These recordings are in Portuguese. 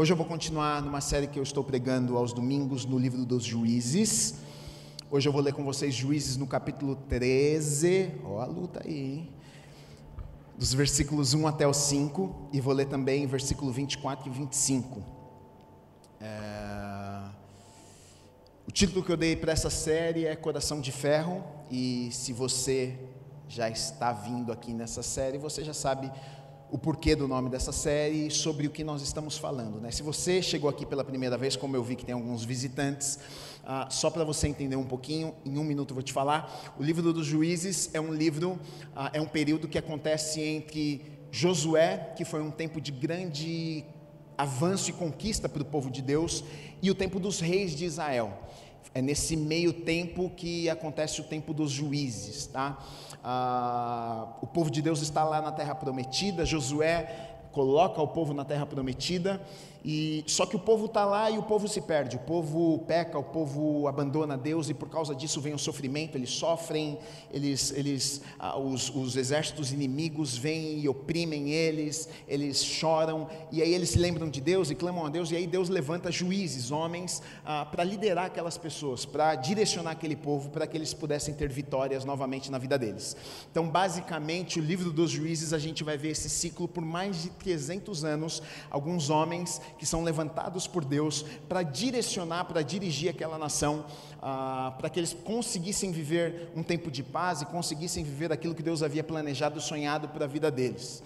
Hoje eu vou continuar numa série que eu estou pregando aos domingos no livro dos Juízes. Hoje eu vou ler com vocês Juízes no capítulo 13. Ó, a luta aí, hein? Dos versículos 1 até o 5. E vou ler também versículo 24 e 25. É... O título que eu dei para essa série é Coração de Ferro. E se você já está vindo aqui nessa série, você já sabe o porquê do nome dessa série e sobre o que nós estamos falando. Né? Se você chegou aqui pela primeira vez, como eu vi que tem alguns visitantes, ah, só para você entender um pouquinho, em um minuto eu vou te falar. O livro dos Juízes é um livro, ah, é um período que acontece entre Josué, que foi um tempo de grande avanço e conquista para o povo de Deus, e o tempo dos reis de Israel. É nesse meio tempo que acontece o tempo dos juízes, tá? Ah, o povo de Deus está lá na terra prometida, Josué coloca o povo na terra prometida, e só que o povo está lá e o povo se perde, o povo peca, o povo abandona Deus e por causa disso vem o sofrimento, eles sofrem, eles, eles, ah, os, os exércitos inimigos vêm e oprimem eles, eles choram. E aí eles se lembram de Deus e clamam a Deus. E aí Deus levanta juízes, homens, ah, para liderar aquelas pessoas, para direcionar aquele povo, para que eles pudessem ter vitórias novamente na vida deles. Então, basicamente, o livro dos juízes a gente vai ver esse ciclo por mais de 300 anos, alguns homens que são levantados por Deus para direcionar, para dirigir aquela nação, ah, para que eles conseguissem viver um tempo de paz e conseguissem viver aquilo que Deus havia planejado sonhado para a vida deles.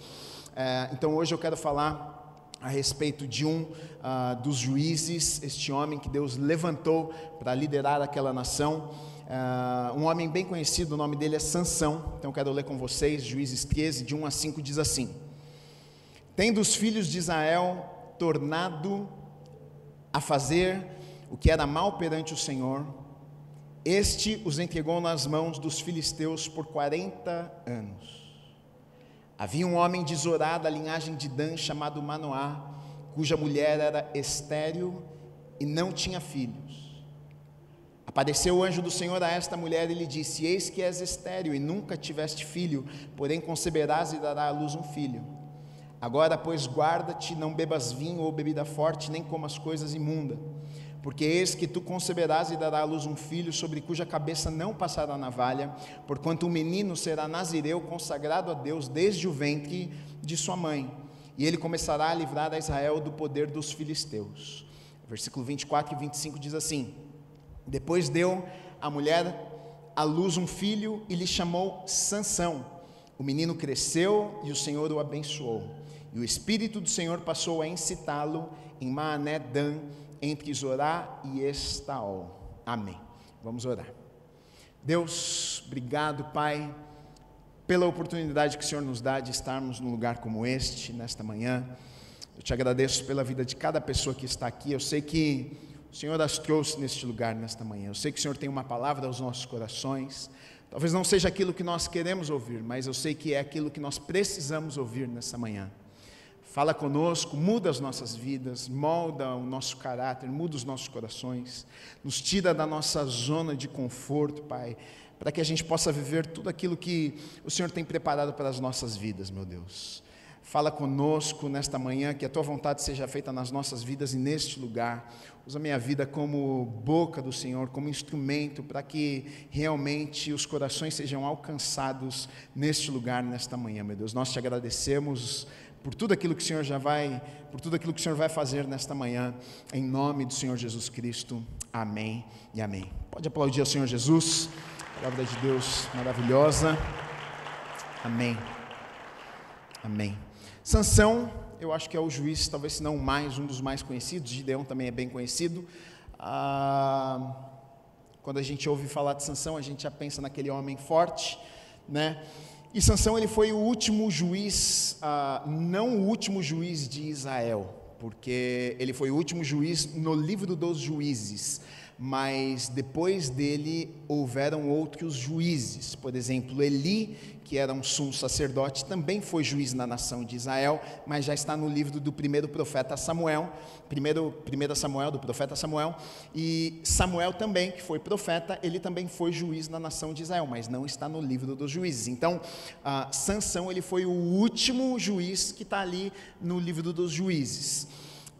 É, então hoje eu quero falar a respeito de um ah, dos juízes, este homem que Deus levantou para liderar aquela nação. Uh, um homem bem conhecido, o nome dele é Sansão. Então quero ler com vocês, Juízes 13, de 1 a 5, diz assim: Tendo os filhos de Israel tornado a fazer o que era mal perante o Senhor, este os entregou nas mãos dos filisteus por quarenta anos. Havia um homem de Zorá, da linhagem de Dan, chamado Manoá, cuja mulher era estéril e não tinha filhos. Apareceu o anjo do Senhor a esta mulher e lhe disse: Eis que és estéril e nunca tiveste filho, porém conceberás e dará à luz um filho. Agora, pois, guarda-te, não bebas vinho ou bebida forte, nem comas coisas imundas. Porque eis que tu conceberás e darás à luz um filho, sobre cuja cabeça não passará navalha, porquanto o menino será nazireu, consagrado a Deus desde o ventre de sua mãe. E ele começará a livrar a Israel do poder dos filisteus. Versículo 24 e 25 diz assim: Depois deu a mulher à luz um filho e lhe chamou Sansão. O menino cresceu e o Senhor o abençoou. E o Espírito do Senhor passou a incitá-lo em Maané Dan, entre Zorá e Estaol. Amém. Vamos orar. Deus, obrigado, Pai, pela oportunidade que o Senhor nos dá de estarmos num lugar como este, nesta manhã. Eu te agradeço pela vida de cada pessoa que está aqui. Eu sei que o Senhor as trouxe neste lugar, nesta manhã. Eu sei que o Senhor tem uma palavra aos nossos corações. Talvez não seja aquilo que nós queremos ouvir, mas eu sei que é aquilo que nós precisamos ouvir nessa manhã. Fala conosco, muda as nossas vidas, molda o nosso caráter, muda os nossos corações, nos tira da nossa zona de conforto, Pai, para que a gente possa viver tudo aquilo que o Senhor tem preparado para as nossas vidas, meu Deus. Fala conosco nesta manhã, que a tua vontade seja feita nas nossas vidas e neste lugar. Usa minha vida como boca do Senhor, como instrumento para que realmente os corações sejam alcançados neste lugar, nesta manhã, meu Deus. Nós te agradecemos por tudo aquilo que o Senhor já vai, por tudo aquilo que o Senhor vai fazer nesta manhã, em nome do Senhor Jesus Cristo. Amém e amém. Pode aplaudir ao Senhor Jesus. Palavra de Deus maravilhosa. Amém. Amém. Sansão, eu acho que é o juiz, talvez se não mais, um dos mais conhecidos. Gideão também é bem conhecido. Ah, quando a gente ouve falar de Sansão, a gente já pensa naquele homem forte, né? E Sansão ele foi o último juiz, ah, não o último juiz de Israel, porque ele foi o último juiz no livro dos juízes mas depois dele houveram outros juízes. Por exemplo, Eli, que era um sumo sacerdote, também foi juiz na nação de Israel, mas já está no livro do primeiro profeta Samuel, primeiro, primeiro Samuel, do profeta Samuel, e Samuel também, que foi profeta, ele também foi juiz na nação de Israel, mas não está no livro dos juízes. Então, Sansão, ele foi o último juiz que está ali no livro dos juízes.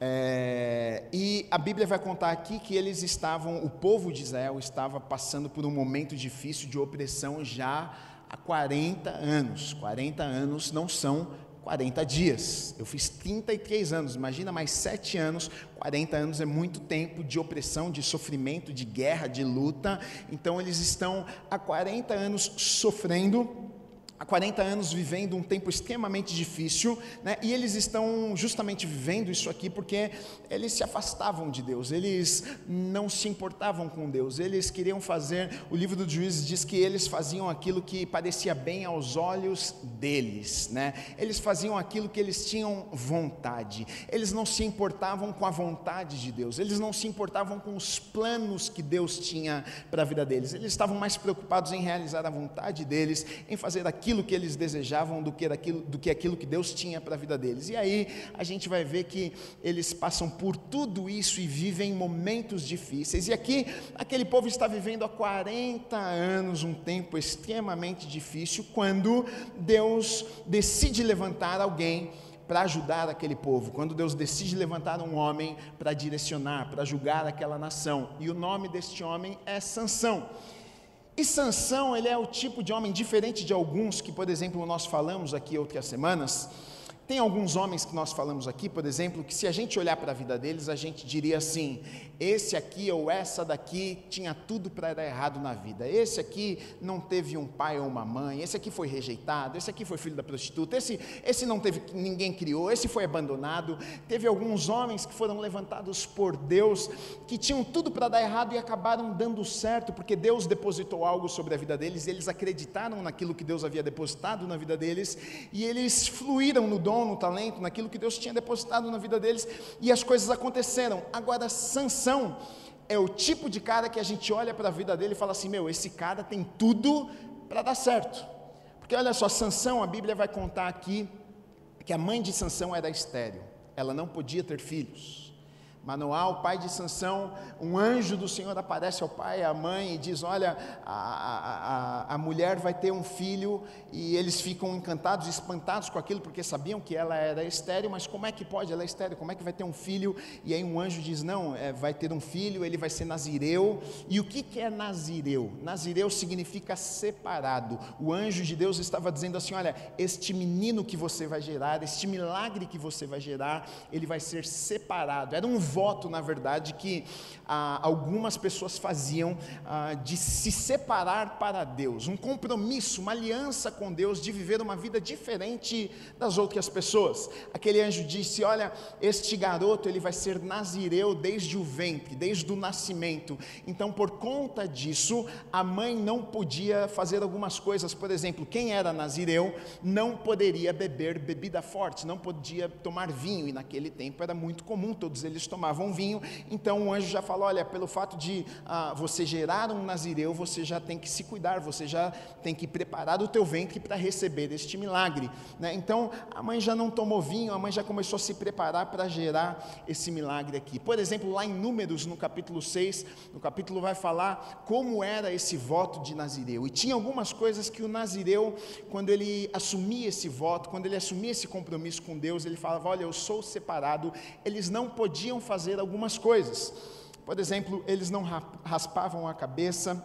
É, e a Bíblia vai contar aqui que eles estavam, o povo de Israel estava passando por um momento difícil de opressão já há 40 anos. 40 anos não são 40 dias. Eu fiz 33 anos, imagina mais 7 anos. 40 anos é muito tempo de opressão, de sofrimento, de guerra, de luta. Então eles estão há 40 anos sofrendo há 40 anos vivendo um tempo extremamente difícil, né? e eles estão justamente vivendo isso aqui porque eles se afastavam de Deus, eles não se importavam com Deus, eles queriam fazer, o livro do Juízes diz que eles faziam aquilo que parecia bem aos olhos deles, né? eles faziam aquilo que eles tinham vontade, eles não se importavam com a vontade de Deus, eles não se importavam com os planos que Deus tinha para a vida deles, eles estavam mais preocupados em realizar a vontade deles, em fazer aquilo aquilo que eles desejavam do que, daquilo, do que aquilo que Deus tinha para a vida deles. E aí a gente vai ver que eles passam por tudo isso e vivem momentos difíceis. E aqui, aquele povo está vivendo há 40 anos um tempo extremamente difícil, quando Deus decide levantar alguém para ajudar aquele povo, quando Deus decide levantar um homem para direcionar, para julgar aquela nação. E o nome deste homem é Sansão. E Sansão, ele é o tipo de homem diferente de alguns que, por exemplo, nós falamos aqui outras semanas, tem alguns homens que nós falamos aqui, por exemplo, que se a gente olhar para a vida deles, a gente diria assim: esse aqui ou essa daqui tinha tudo para dar errado na vida. Esse aqui não teve um pai ou uma mãe, esse aqui foi rejeitado, esse aqui foi filho da prostituta, esse, esse não teve, ninguém criou, esse foi abandonado. Teve alguns homens que foram levantados por Deus, que tinham tudo para dar errado e acabaram dando certo, porque Deus depositou algo sobre a vida deles, e eles acreditaram naquilo que Deus havia depositado na vida deles, e eles fluíram no dom dom, no talento, naquilo que Deus tinha depositado na vida deles, e as coisas aconteceram. Agora, Sansão é o tipo de cara que a gente olha para a vida dele e fala assim: meu, esse cara tem tudo para dar certo. Porque olha só, Sansão, a Bíblia vai contar aqui que a mãe de Sansão era estéril, ela não podia ter filhos. Manoá, o pai de Sansão, um anjo do Senhor aparece ao pai e à mãe e diz: Olha, a, a, a, mulher vai ter um filho, e eles ficam encantados, espantados com aquilo, porque sabiam que ela era estéreo, mas como é que pode? Ela é estéreo, como é que vai ter um filho? E aí um anjo diz: Não, é, vai ter um filho, ele vai ser nazireu. E o que, que é nazireu? Nazireu significa separado. O anjo de Deus estava dizendo assim: Olha, este menino que você vai gerar, este milagre que você vai gerar, ele vai ser separado. Era um voto, na verdade, que ah, algumas pessoas faziam ah, de se separar para Deus, um compromisso, uma aliança com Deus de viver uma vida diferente das outras pessoas. Aquele anjo disse: Olha, este garoto ele vai ser nazireu desde o ventre, desde o nascimento. Então, por conta disso, a mãe não podia fazer algumas coisas. Por exemplo, quem era nazireu não poderia beber bebida forte, não podia tomar vinho, e naquele tempo era muito comum todos eles tomarem tomavam vinho, então o anjo já falou: olha, pelo fato de ah, você gerar um nazireu, você já tem que se cuidar, você já tem que preparar o teu ventre para receber este milagre. Né? Então a mãe já não tomou vinho, a mãe já começou a se preparar para gerar esse milagre aqui. Por exemplo, lá em Números, no capítulo 6, no capítulo vai falar como era esse voto de nazireu. E tinha algumas coisas que o nazireu, quando ele assumia esse voto, quando ele assumia esse compromisso com Deus, ele falava: olha, eu sou separado. Eles não podiam fazer fazer algumas coisas. Por exemplo, eles não raspavam a cabeça,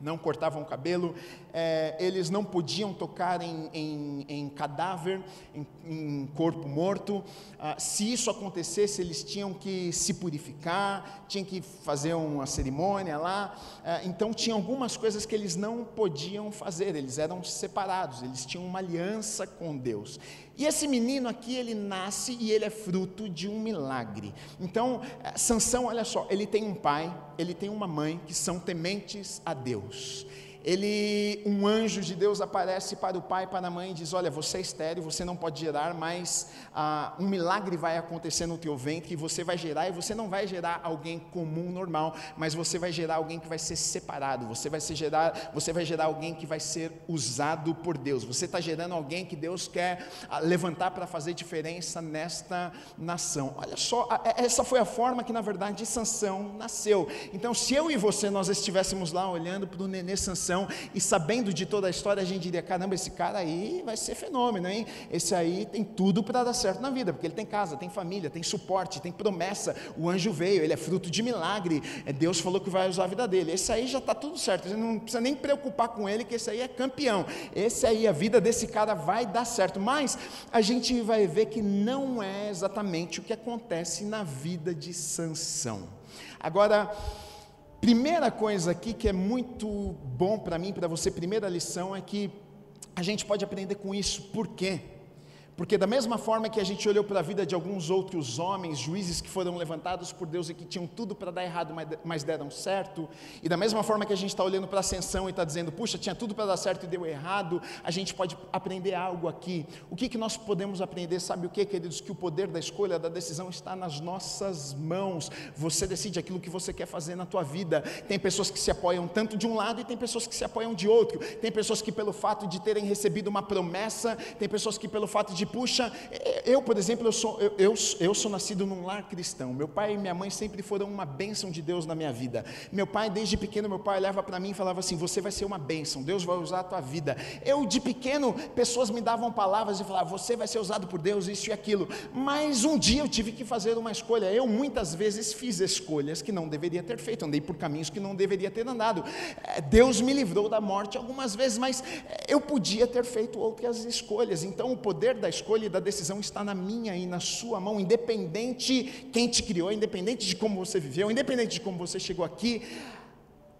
não cortavam o cabelo, é, eles não podiam tocar em, em, em cadáver, em, em, corpo morto. Ah, se isso acontecesse, eles tinham que se purificar, tinham que fazer uma cerimônia lá. Ah, então, tinha algumas coisas que eles não podiam fazer, eles eram separados, eles tinham uma aliança com Deus. E esse menino aqui, ele nasce e ele é fruto de um milagre. Então, eh, Sansão, olha só, ele tem um pai, ele tem uma mãe que são tementes a Deus ele, um anjo de Deus aparece para o pai e para a mãe e diz: Olha, você é estéreo, você não pode gerar, mas ah, um milagre vai acontecer no teu ventre e você vai gerar, e você não vai gerar alguém comum, normal, mas você vai gerar alguém que vai ser separado, você vai, ser gerar, você vai gerar alguém que vai ser usado por Deus, você está gerando alguém que Deus quer ah, levantar para fazer diferença nesta nação. Olha só, é, essa foi a forma que na verdade Sansão nasceu. Então, se eu e você nós estivéssemos lá olhando para o nenê Sansão, E sabendo de toda a história, a gente diria: caramba, esse cara aí vai ser fenômeno, hein? Esse aí tem tudo para dar certo na vida, porque ele tem casa, tem família, tem suporte, tem promessa. O anjo veio, ele é fruto de milagre. É, Deus falou que vai usar a vida dele. Esse aí já está tudo certo, você não precisa nem preocupar com ele, que esse aí é campeão. Esse aí, a vida desse cara vai dar certo. Mas a gente vai ver que não é exatamente o que acontece na vida de Sansão. Agora, primeira coisa aqui que é muito bom para mim, para você, primeira lição é que a gente pode aprender com isso. Por quê? Porque, da mesma forma que a gente olhou para a vida de alguns outros homens, juízes que foram levantados por Deus e que tinham tudo para dar errado, mas deram certo, e da mesma forma que a gente está olhando para a ascensão e está dizendo, puxa, tinha tudo para dar certo e deu errado, a gente pode aprender algo aqui. O que, que nós podemos aprender? Sabe o que, queridos? Que o poder da escolha, da decisão está nas nossas mãos. Você decide aquilo que você quer fazer na tua vida. Tem pessoas que se apoiam tanto de um lado e tem pessoas que se apoiam de outro. Tem pessoas que, pelo fato de terem recebido uma promessa, tem pessoas que, pelo fato de puxa, eu, por exemplo, eu sou, eu, eu, eu, sou nascido num lar cristão. Meu pai e minha mãe sempre foram uma bênção de Deus na minha vida. Meu pai, desde pequeno, meu pai olhava para mim e falava assim: Você vai ser uma bênção, Deus vai usar a tua vida. Eu, de pequeno, pessoas me davam palavras e falavam: Você vai ser usado por Deus, isso e aquilo. Mas um dia eu tive que fazer uma escolha. Eu muitas vezes fiz escolhas que não deveria ter feito, andei por caminhos que não deveria ter andado. É, Deus me livrou da morte algumas vezes, mas eu podia ter feito outras escolhas. Então, o poder da escolha e da decisão está na minha e na sua mão, independente quem te criou, independente de como você viveu, independente de como você chegou aqui.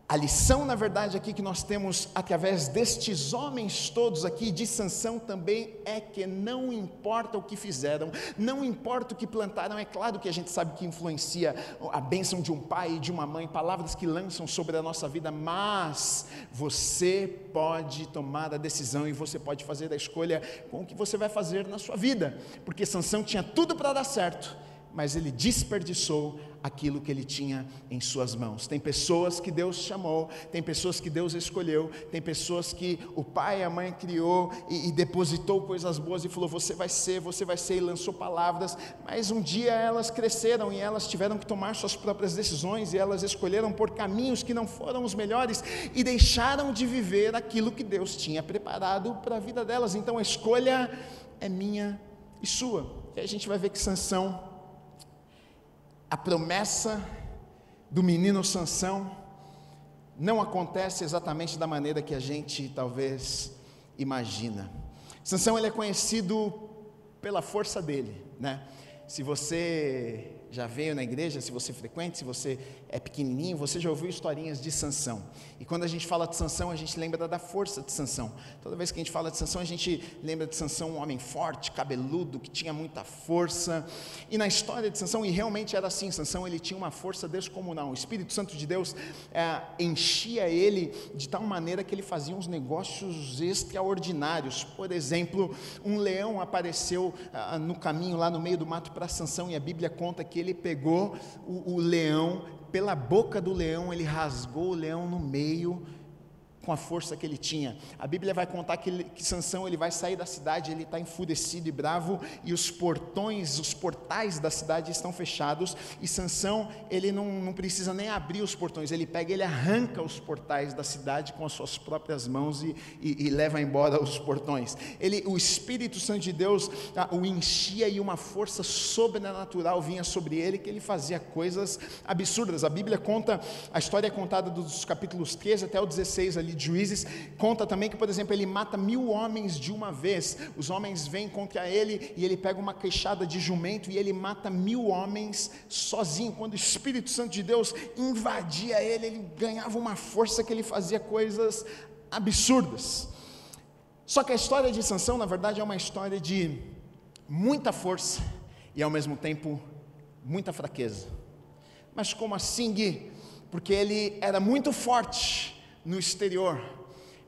A lição, na verdade, aqui que nós temos através destes homens todos aqui de Sansão também é que não importa o que fizeram, não importa o que plantaram, é claro que a gente sabe que influencia a bênção de um pai e de uma mãe, palavras que lançam sobre a nossa vida, mas você pode tomar a decisão e você pode fazer a escolha com o que você vai fazer na sua vida, porque Sansão tinha tudo para dar certo, mas ele desperdiçou aquilo que ele tinha em suas mãos. Tem pessoas que Deus chamou, tem pessoas que Deus escolheu, tem pessoas que o pai e a mãe criou e, e, depositou coisas boas e falou: Você vai ser, você vai ser, e lançou palavras, mas um dia elas cresceram e elas tiveram que tomar suas próprias decisões e elas escolheram por caminhos que não foram os melhores e deixaram de viver aquilo que Deus tinha preparado para a vida delas. Então a escolha é minha e sua. E a gente vai ver que Sansão a promessa do menino Sansão não acontece exatamente da maneira que a gente talvez imagina. Sansão ele é conhecido pela força dele, né? Se você já veio na igreja, se você frequente, se você é pequenininho, você já ouviu historinhas de Sansão. E quando a gente fala de Sansão, a gente lembra da força de Sansão. Toda vez que a gente fala de Sansão, a gente lembra de Sansão um homem forte, cabeludo, que tinha muita força. E na história de Sansão, e realmente era assim, Sansão ele tinha uma força descomunal. O Espírito Santo de Deus é, enchia ele de tal maneira que ele fazia uns negócios extraordinários. Por exemplo, um leão apareceu ah, no caminho lá no meio do mato para Sansão e a Bíblia conta que ele pegou o, o leão pela boca do leão, ele rasgou o leão no meio com a força que ele tinha. A Bíblia vai contar que, ele, que Sansão ele vai sair da cidade, ele está enfurecido e bravo, e os portões, os portais da cidade estão fechados, e Sansão ele não, não precisa nem abrir os portões, ele pega, ele arranca os portais da cidade com as suas próprias mãos e, e, e leva embora os portões. Ele, o Espírito Santo de Deus ah, o enchia e uma força sobrenatural vinha sobre ele, que ele fazia coisas absurdas. A Bíblia conta, a história é contada dos capítulos 13 até o 16 ali de Juízes, conta também que, por exemplo, ele mata mil homens de uma vez. Os homens vêm contra ele e ele pega uma queixada de jumento e ele mata mil homens sozinho. Quando o Espírito Santo de Deus invadia ele, ele ganhava uma força que ele fazia coisas absurdas. Só que a história de Sansão, na verdade, é uma história de muita força e ao mesmo tempo muita fraqueza. Mas como assim, Gui? Porque ele era muito forte, no exterior,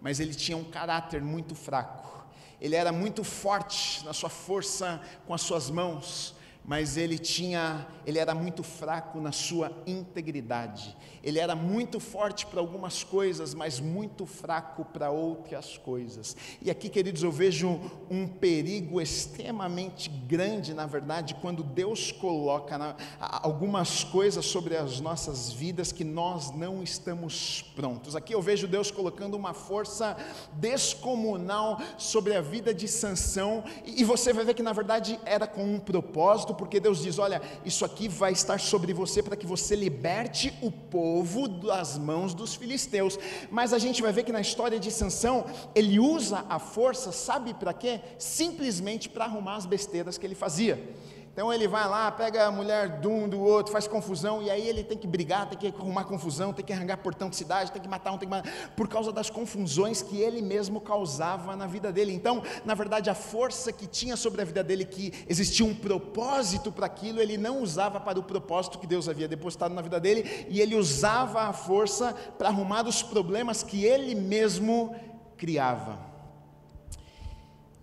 mas ele tinha um caráter muito fraco. Ele era muito forte na sua força com as suas mãos, mas ele tinha, ele era muito fraco na sua integridade. Ele era muito forte para algumas coisas, mas muito fraco para outras coisas. E aqui, queridos, eu vejo um perigo extremamente grande, na verdade, quando Deus coloca algumas coisas sobre as nossas vidas que nós não estamos prontos. Aqui eu vejo Deus colocando uma força descomunal sobre a vida de Sansão, e você vai ver que na verdade era com um propósito porque Deus diz: Olha, isso aqui vai estar sobre você para que você liberte o povo das mãos dos filisteus. Mas a gente vai ver que na história de Sansão, ele usa a força, sabe para quê? Simplesmente para arrumar as besteiras que ele fazia. Então ele vai lá, pega a mulher de um, do outro, faz confusão, e aí ele tem que brigar, tem que arrumar confusão, tem que arrancar portão de cidade, tem que matar um, tem que matar, por causa das confusões que ele mesmo causava na vida dele. Então, na verdade, a força que tinha sobre a vida dele, que existia um propósito para aquilo, ele não usava para o propósito que Deus havia depositado na vida dele, e ele usava a força para arrumar os problemas que ele mesmo criava.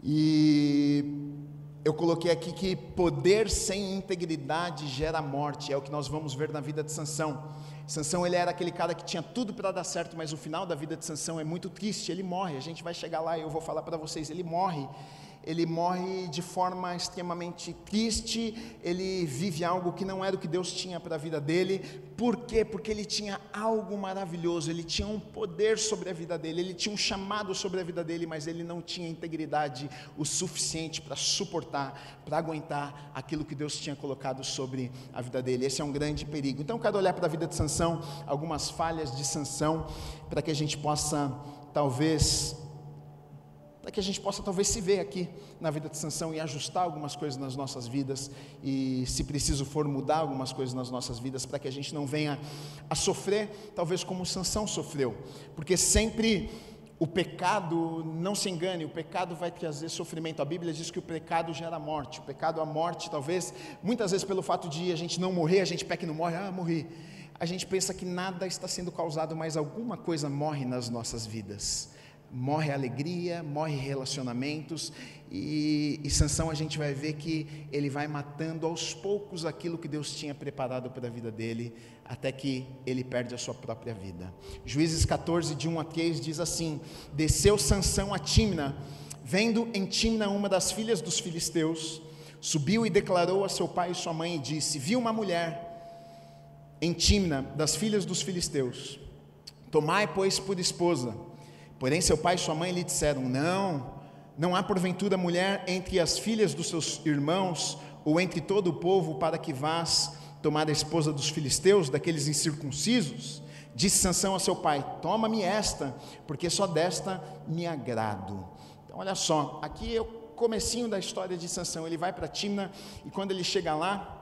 E eu coloquei aqui que poder sem integridade gera morte, é o que nós vamos ver na vida de Sansão. Sansão ele era aquele cara que tinha tudo para dar certo, mas o final da vida de Sansão é muito triste, ele morre. A gente vai chegar lá e eu vou falar para vocês, ele morre ele morre de forma extremamente triste, ele vive algo que não era o que Deus tinha para a vida dele. Por quê? Porque ele tinha algo maravilhoso, ele tinha um poder sobre a vida dele, ele tinha um chamado sobre a vida dele, mas ele não tinha integridade o suficiente para suportar, para aguentar aquilo que Deus tinha colocado sobre a vida dele. Esse é um grande perigo. Então, eu quero olhar para a vida de Sansão, algumas falhas de Sansão, para que a gente possa talvez para que a gente possa talvez se ver aqui na vida de Sansão e ajustar algumas coisas nas nossas vidas e, se preciso for, mudar algumas coisas nas nossas vidas para que a gente não venha a sofrer, talvez como Sansão sofreu, porque sempre o pecado, não se engane, o pecado vai trazer sofrimento. A Bíblia diz que o pecado gera morte. O pecado, a morte, talvez, muitas vezes pelo fato de a gente não morrer, a gente peca e não morre, ah, morri. A gente pensa que nada está sendo causado, mas alguma coisa morre nas nossas vidas morre alegria, morre relacionamentos, e, e Sansão a gente vai ver que ele vai matando aos poucos aquilo que Deus tinha preparado para a vida dele, até que ele perde a sua própria vida. Juízes 14, de 1 a 3 diz assim: Desceu Sansão a Timna, vendo em Timna uma das filhas dos filisteus, subiu e declarou a seu pai e sua mãe e disse: Vi uma mulher em Timna das filhas dos filisteus, tomai, pois, por esposa Porém, seu pai e sua mãe lhe disseram: Não, não há porventura mulher entre as filhas dos seus irmãos ou entre todo o povo para que vás tomar a esposa dos filisteus, daqueles incircuncisos? Disse Sansão a seu pai: Toma-me esta, porque só desta me agrado. Então, olha só, aqui é o comecinho da história de Sansão. Ele vai para Timna e quando ele chega lá,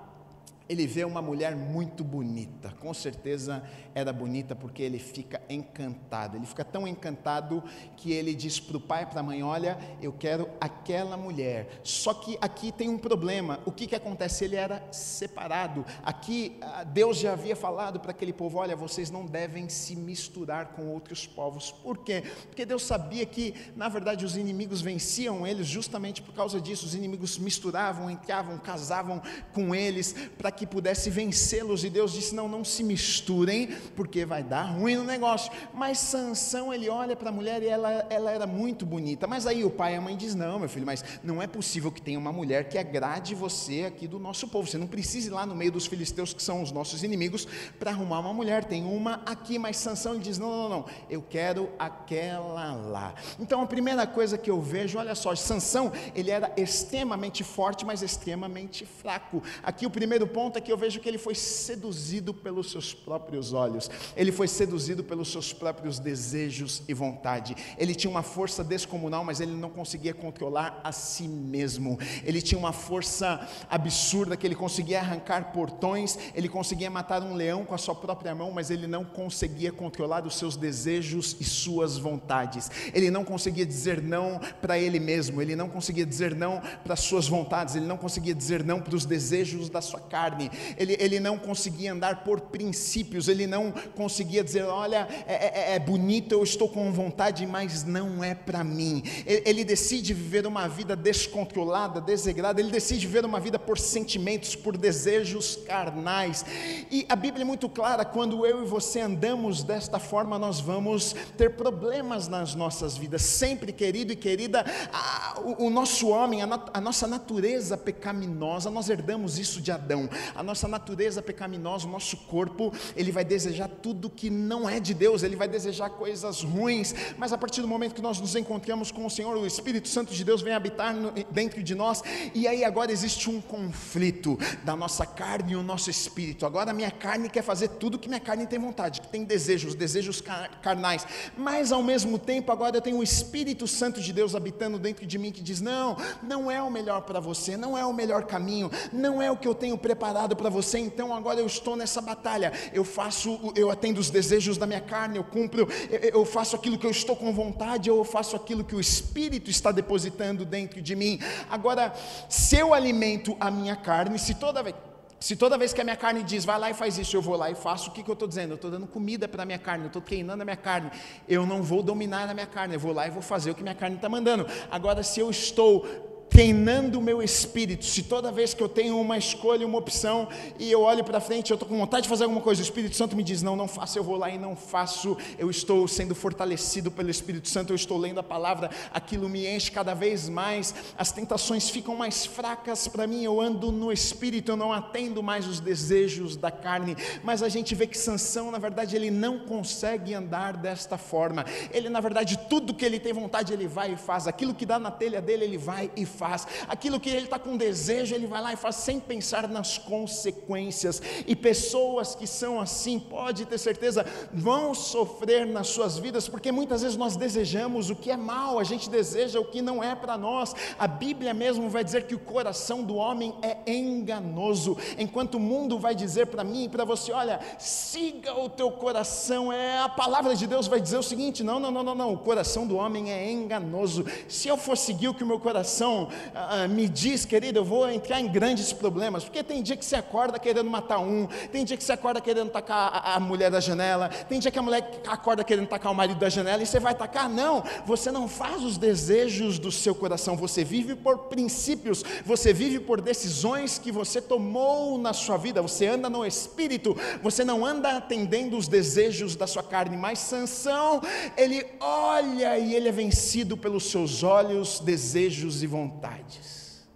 ele vê uma mulher muito bonita, com certeza era bonita porque ele fica encantado. Ele fica tão encantado que ele diz para o pai e para a mãe: Olha, eu quero aquela mulher. Só que aqui tem um problema. O que, que acontece? Ele era separado. Aqui ah, Deus já havia falado para aquele povo: Olha, vocês não devem se misturar com outros povos. Por quê? Porque Deus sabia que, na verdade, os inimigos venciam eles justamente por causa disso. Os inimigos misturavam, entravam, casavam com eles para que pudesse vencê-los. E Deus disse: Não, não se misturem porque vai dar ruim no negócio. Mas Sansão, ele olha para a mulher e ela, ela era muito bonita. Mas aí o pai e a mãe diz: Não, meu filho, mas não é possível que tenha uma mulher que agrade você aqui do nosso povo. Você não precisa ir lá no meio dos filisteus, que são os nossos inimigos, para arrumar uma mulher. Tem uma aqui, mas Sansão ele diz: Não, não, não, eu quero aquela lá. Então a primeira coisa que eu vejo, olha só, Sansão, ele era extremamente forte, mas extremamente fraco. Aqui o primeiro ponto é que eu vejo que ele foi seduzido pelos seus próprios olhos olhos. Ele foi seduzido pelos seus próprios desejos e vontade. Ele tinha uma força descomunal, mas ele não conseguia controlar a si mesmo. Ele tinha uma força absurda que ele conseguia arrancar portões, ele conseguia matar um leão com a sua própria mão, mas ele não conseguia controlar os seus desejos e suas vontades. Ele não conseguia dizer não para ele mesmo, ele não conseguia dizer não para as suas vontades, ele não conseguia dizer não para os desejos da sua carne carne, ele, ele não conseguia andar por princípios, ele não conseguia dizer: olha, é, é, é bonito, eu estou com vontade, mas não é para mim. Ele, ele decide viver uma vida descontrolada, desregrada, ele decide viver uma vida por sentimentos, por desejos carnais. E a Bíblia é muito clara: quando eu e você andamos desta forma, nós vamos ter problemas nas nossas vidas. Sempre, querido e querida, a, o, o, nosso homem, a, a nossa natureza pecaminosa, nós herdamos isso de Adão. A nossa natureza pecaminosa, o nosso corpo, ele vai desejar tudo que não é de Deus, ele vai desejar coisas ruins, mas a partir do momento que nós nos encontramos com o Senhor, o Espírito Santo de Deus vem habitar no, dentro de nós, e aí agora existe um conflito da nossa carne e o nosso espírito. Agora a minha carne quer fazer tudo que minha carne tem vontade, que tem desejos, desejos carnais, mas ao mesmo tempo agora eu tenho o Espírito Santo de Deus habitando dentro de mim que diz: não, não é o melhor para você, não é o melhor caminho, não é o que eu tenho preparado para você, então agora eu estou nessa batalha, eu faço, eu atendo os desejos da minha carne, eu cumpro, eu faço aquilo que eu estou com vontade, ou eu faço aquilo que o Espírito está depositando dentro de mim. Agora, se eu alimento a minha carne, se toda vez se toda vez que a minha carne diz, vai lá e faz isso, eu vou lá e faço, o que, que eu estou dizendo? Eu estou dando comida para a minha carne, eu estou treinando a minha carne. Eu não vou dominar a minha carne, eu vou lá e vou fazer o que minha carne está mandando. Agora, se eu estou treinando o meu espírito. Se toda vez que eu tenho uma escolha, uma opção, e eu olho para frente, eu estou com vontade de fazer alguma coisa, o Espírito Santo me diz: não, não faço, eu vou lá e não faço. Eu estou sendo fortalecido pelo Espírito Santo, eu estou lendo a palavra, aquilo me enche cada vez mais, as tentações ficam mais fracas para mim, eu ando no Espírito, eu não atendo mais os desejos da carne. Mas a gente vê que Sansão, na verdade, ele não consegue andar desta forma. Ele, na verdade, tudo que ele tem vontade, ele vai e faz. Aquilo que dá na telha dele, ele vai e faz faz, aquilo que ele está com desejo, ele vai lá e faz sem pensar nas consequências. E pessoas que são assim, pode ter certeza, vão sofrer nas suas vidas, porque muitas vezes nós desejamos o que é mal, a gente deseja o que não é para nós. A Bíblia mesmo vai dizer que o coração do homem é enganoso, enquanto o mundo vai dizer para mim e para você: olha, siga o teu coração, é a palavra de Deus vai dizer o seguinte: não, não, não, não, não, o coração do homem é enganoso. Se eu for seguir o que o meu coração ah, me diz, querido, eu vou entrar em grandes problemas, porque tem dia que você acorda querendo matar um, tem dia que você acorda querendo tacar a, a mulher da janela, tem dia que a mulher acorda querendo tacar o marido da janela e você vai tacar? Não, você não faz os desejos do seu coração, você vive por princípios, você vive por decisões que você tomou na sua vida, você anda no espírito, você não anda atendendo os desejos da sua carne, mas Sansão, ele olha e ele é vencido pelos seus olhos, desejos e vontades vontades.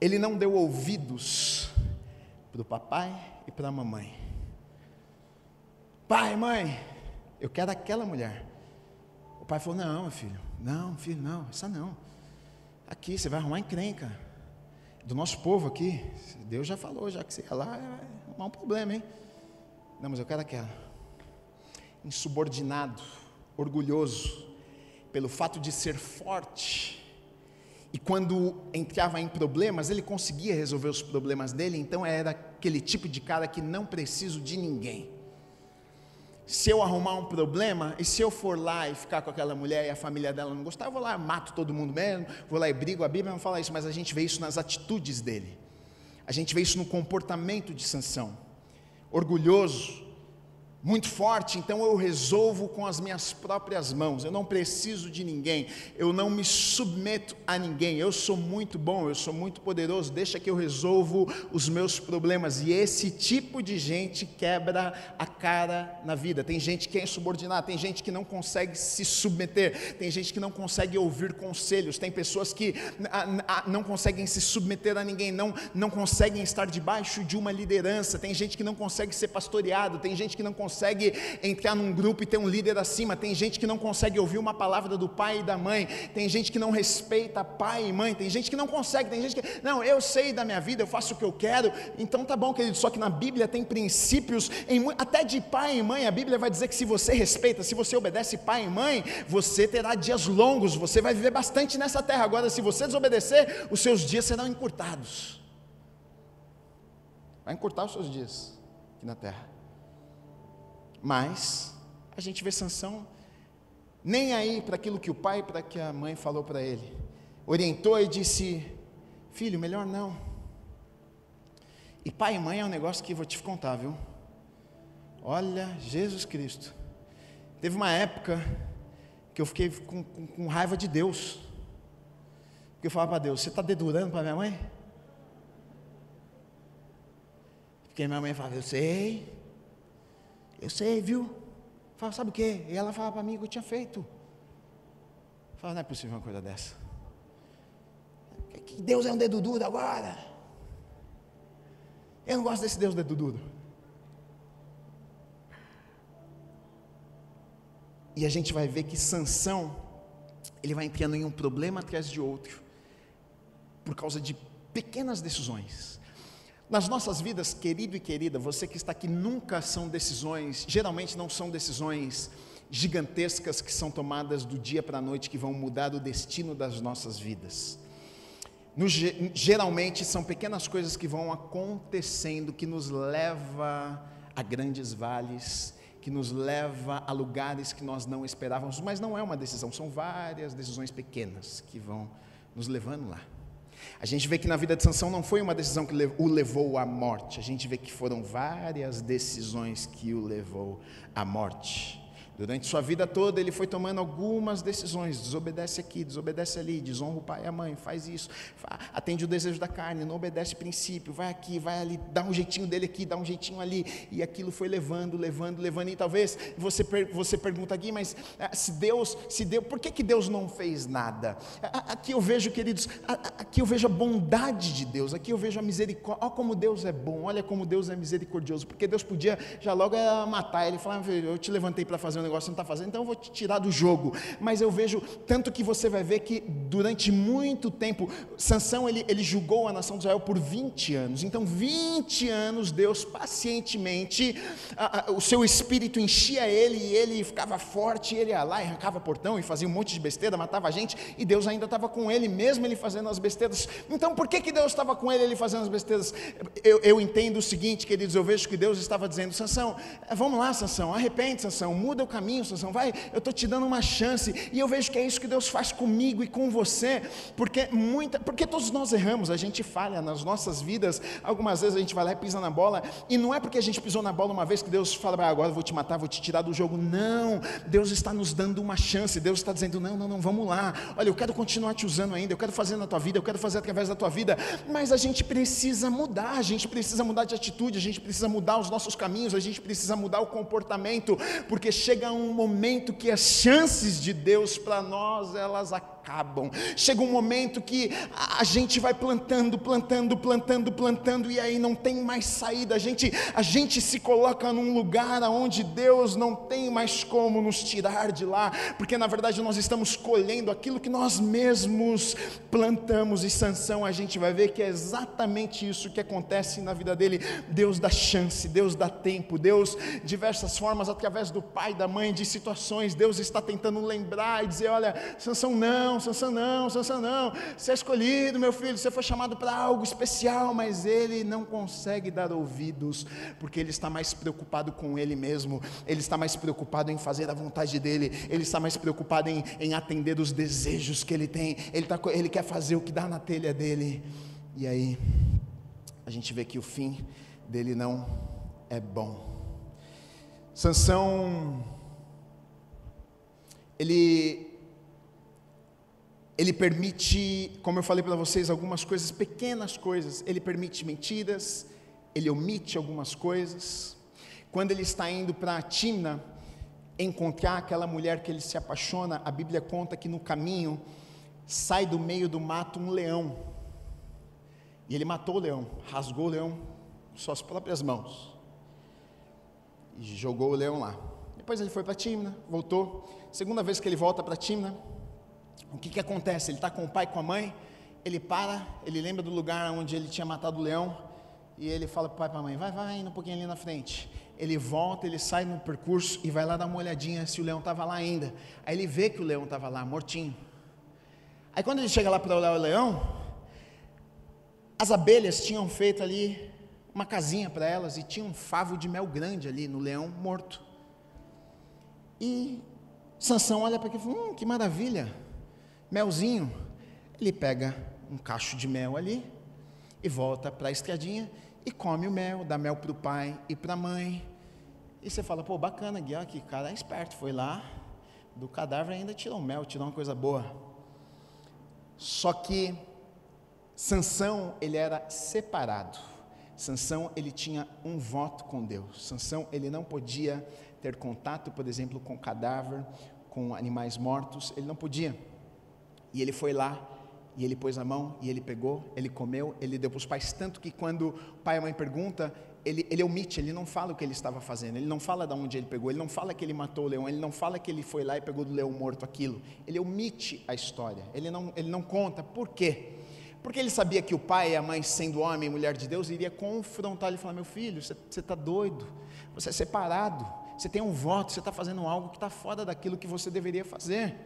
Ele não deu ouvidos para o papai e para a mamãe. Pai, mãe, eu quero aquela mulher. O pai falou: Não, filho, não, filho, não, essa não. Aqui você vai arrumar encrenca. Do nosso povo aqui. Deus já falou, já que você ia lá, arrumar um problema, hein? Não, mas eu quero aquela. Insubordinado, orgulhoso, pelo fato de ser forte. E quando entrava em problemas, ele conseguia resolver os problemas dele, então era aquele tipo de cara que não preciso de ninguém. Se eu arrumar um problema, e se eu for lá e ficar com aquela mulher e a família dela não gostar, eu vou lá mato todo mundo mesmo, vou lá e brigo, a Bíblia não fala isso, mas a gente vê isso nas atitudes dele. A gente vê isso no comportamento de Sansão. Orgulhoso, muito forte, então eu resolvo com as minhas próprias mãos. Eu não preciso de ninguém, eu não me submeto a ninguém. Eu sou muito bom, eu sou muito poderoso. Deixa que eu resolvo os meus problemas. E esse tipo de gente quebra a cara na vida. Tem gente que é insubordinada, tem gente que não consegue se submeter, tem gente que não consegue ouvir conselhos, tem pessoas que não conseguem se submeter a ninguém, não não conseguem estar debaixo de uma liderança. Tem gente que não consegue ser pastoreado, tem gente que não consegue consegue entrar num grupo e ter um líder acima, tem gente que não consegue ouvir uma palavra do pai e da mãe, tem gente que não respeita pai e mãe, tem gente que não consegue, tem gente que, não, eu sei da minha vida, eu faço o que eu quero, então tá bom, querido, só que na Bíblia tem princípios, em, até de pai e mãe, a Bíblia vai dizer que se você respeita, se você obedece pai e mãe, você terá dias longos, você vai viver bastante nessa terra. Agora, se você desobedecer, os seus dias serão encurtados. Vai encurtar os seus dias aqui na terra. Mas a gente vê Sansão nem aí para aquilo que o pai, para que a mãe falou para ele. Orientou e disse: Filho, melhor não. E pai e mãe é um negócio que vou te contar, viu? Olha, Jesus Cristo. Teve uma época que eu fiquei com, com, com raiva de Deus. Porque eu falava para Deus: Você está dedurando para minha mãe? Porque minha mãe falava: Eu sei, eu sei, viu? Fala, sabe o quê? E ela falava para mim que eu tinha feito. Eu falava, não é possível uma coisa dessa. Que Deus é um dedo duro agora. Eu não gosto desse Deus dedo duro. E a gente vai ver que Sansão, ele vai entrando em um problema atrás de outro, por causa de pequenas decisões. Nas nossas vidas, querido e querida, você que está aqui, nunca são decisões, geralmente não são decisões gigantescas que são tomadas do dia para a noite que vão mudar o destino das nossas vidas. No, geralmente são pequenas coisas que vão acontecendo que nos leva a grandes vales, que nos leva a lugares que nós não esperávamos, mas não é uma decisão, são várias decisões pequenas que vão nos levando lá. A gente vê que na vida de Sansão não foi uma decisão que o levou à morte, a gente vê que foram várias decisões que o levou à morte. Durante sua vida toda, ele foi tomando algumas decisões: desobedece aqui, desobedece ali, desonra o pai e a mãe, faz isso, atende o desejo da carne, não obedece princípio, vai aqui, vai ali, dá um jeitinho dele aqui, dá um jeitinho ali, e aquilo foi levando, levando, levando. E talvez você, você pergunta aqui, mas ah, se Deus, se Deus, por que, que Deus não fez nada? Aqui eu vejo, queridos, aqui eu vejo a bondade de Deus, aqui eu vejo a misericórdia, olha como Deus é bom, olha como Deus é misericordioso, porque Deus podia já logo matar ele, falar, eu te levantei para fazer um negócio não está fazendo, então eu vou te tirar do jogo. Mas eu vejo, tanto que você vai ver que durante muito tempo, Sansão ele, ele julgou a nação de Israel por 20 anos. Então, 20 anos, Deus pacientemente, a, a, o seu espírito enchia ele e ele ficava forte, ele ia lá e arrancava portão e fazia um monte de besteira, matava a gente, e Deus ainda estava com ele, mesmo ele fazendo as besteiras. Então, por que, que Deus estava com ele, ele fazendo as besteiras? Eu, eu entendo o seguinte, queridos, eu vejo que Deus estava dizendo, Sansão, vamos lá, Sansão, arrepende, Sansão, muda o caminho, Sansão, vai, eu estou te dando uma chance, e eu vejo que é isso que Deus faz comigo e com você, porque muita, porque todos nós erramos, a gente falha nas nossas vidas, algumas vezes a gente vai lá e pisa na bola, e não é porque a gente pisou na bola uma vez que Deus fala, ah, agora eu vou te matar, vou te tirar do jogo, não, Deus está nos dando uma chance, Deus está dizendo, não, não, não, vamos lá, olha, eu quero continuar te usando ainda, eu quero fazer na tua vida, eu quero fazer através da tua vida, mas a gente precisa mudar, a gente precisa mudar de atitude, a gente precisa mudar os nossos caminhos, a gente precisa mudar o comportamento, porque chega um momento que as chances de Deus para nós, elas acabam acabam. Chega um momento que a gente vai plantando, plantando, plantando, plantando e aí não tem mais saída. A gente, a gente se coloca num lugar onde Deus não tem mais como nos tirar de lá, porque na verdade nós estamos colhendo aquilo que nós mesmos plantamos. E Sansão, a gente vai ver que é exatamente isso que acontece na vida dele. Deus dá chance, Deus dá tempo, Deus diversas formas através do pai, da mãe, de situações. Deus está tentando lembrar e dizer, olha, Sansão não, Sansão não, Sansão não, você é escolhido, meu filho, você foi chamado para algo especial, mas ele não consegue dar ouvidos, porque ele está mais preocupado com ele mesmo, ele está mais preocupado em fazer a vontade dele, ele está mais preocupado em, em atender os desejos que ele tem, ele, tá, ele quer fazer o que dá na telha dele, e aí a gente vê que o fim dele não é bom. Sansão, ele ele permite, como eu falei para vocês, algumas coisas, pequenas coisas. Ele permite mentiras, ele omite algumas coisas. Quando ele está indo para Timna encontrar aquela mulher que ele se apaixona, a Bíblia conta que no caminho sai do meio do mato um leão. E ele matou o leão, rasgou o leão com suas próprias mãos. E jogou o leão lá. Depois ele foi para Timna, voltou. Segunda vez que ele volta para Timna, o que, que acontece? Ele está com o pai e com a mãe, ele para, ele lembra do lugar onde ele tinha matado o leão, e ele fala para o pai e para a mãe: vai, vai, indo um pouquinho ali na frente. Ele volta, ele sai no percurso e vai lá dar uma olhadinha se o leão estava lá ainda. Aí ele vê que o leão estava lá, mortinho. Aí quando ele chega lá para olhar o leão, as abelhas tinham feito ali uma casinha para elas e tinha um favo de mel grande ali no leão morto. E Sansão olha para aquilo e fala: hum, que maravilha melzinho, ele pega um cacho de mel ali e volta para a estradinha e come o mel, dá mel para o pai e para a mãe. E você fala, pô, bacana, Gui, que cara é esperto, foi lá, do cadáver ainda tirou mel, tirou uma coisa boa. Só que Sansão, ele era separado. Sansão, ele tinha um voto com Deus. Sansão, ele não podia ter contato, por exemplo, com cadáver, com animais mortos, ele não podia. E ele foi lá, e ele pôs a mão, e ele pegou, ele comeu, ele deu para os pais, tanto que quando o pai e a mãe perguntam, ele, ele omite, ele não fala o que ele estava fazendo, ele não fala de onde ele pegou, ele não fala que ele matou o leão, ele não fala que ele foi lá e pegou do leão morto aquilo, ele omite a história, ele não, ele não conta, por quê? Porque ele sabia que o pai e a mãe, sendo homem e mulher de Deus, iria confrontar ele e falar: Meu filho, você está doido, você é separado, você tem um voto, você está fazendo algo que está fora daquilo que você deveria fazer.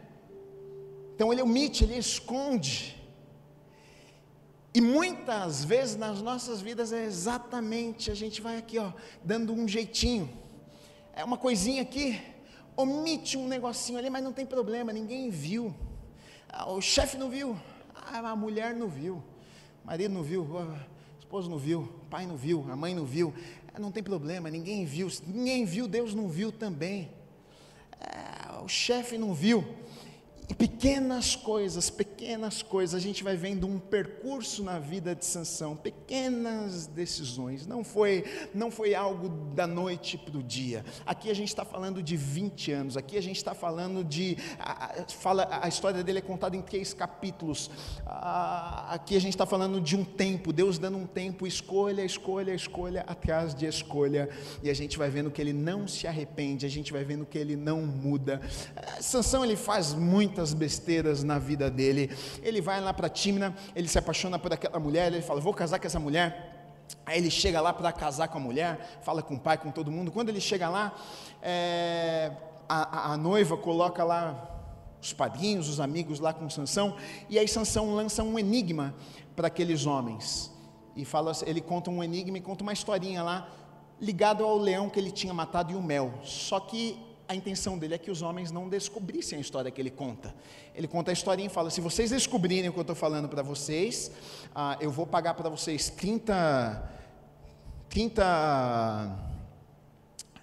Então ele omite, ele esconde. E muitas vezes nas nossas vidas é exatamente, a gente vai aqui, ó, dando um jeitinho. É uma coisinha aqui, omite um negocinho ali, mas não tem problema, ninguém viu. Ah, o chefe não viu, ah, a mulher não viu, o marido não viu, o esposo não viu, o pai não viu, a mãe não viu. Ah, não tem problema, ninguém viu. Ninguém viu, Deus não viu também. É, o chefe não viu. Pequenas coisas, pequenas coisas, a gente vai vendo um percurso na vida de Sansão, pequenas decisões, não foi, não foi algo da noite para o dia. Aqui a gente está falando de 20 anos, aqui a gente está falando de. A, fala, a história dele é contada em três capítulos. aqui a gente está falando de um tempo, Deus dando um tempo, escolha, escolha, escolha, atrás de escolha, e a gente vai vendo que ele não se arrepende, a gente vai vendo que ele não muda. Sansão ele faz muito muitas besteiras na vida dele. Ele vai lá para Timna, ele se apaixona por aquela mulher, ele fala: Vou casar com essa mulher. Aí ele chega lá para casar com a mulher, fala com o pai, com todo mundo. Quando ele chega lá, é, a, a, a noiva coloca lá os padrinhos, os amigos lá com Sansão, e aí Sansão lança um enigma para aqueles homens. E fala, ele conta um enigma e conta uma historinha lá ligado ao leão que ele tinha matado e o mel. Só que a intenção dele é que os homens não descobrissem a história que ele conta. Ele conta a historinha e fala: se vocês descobrirem o que eu estou falando para vocês, ah, eu vou pagar para vocês 30, 30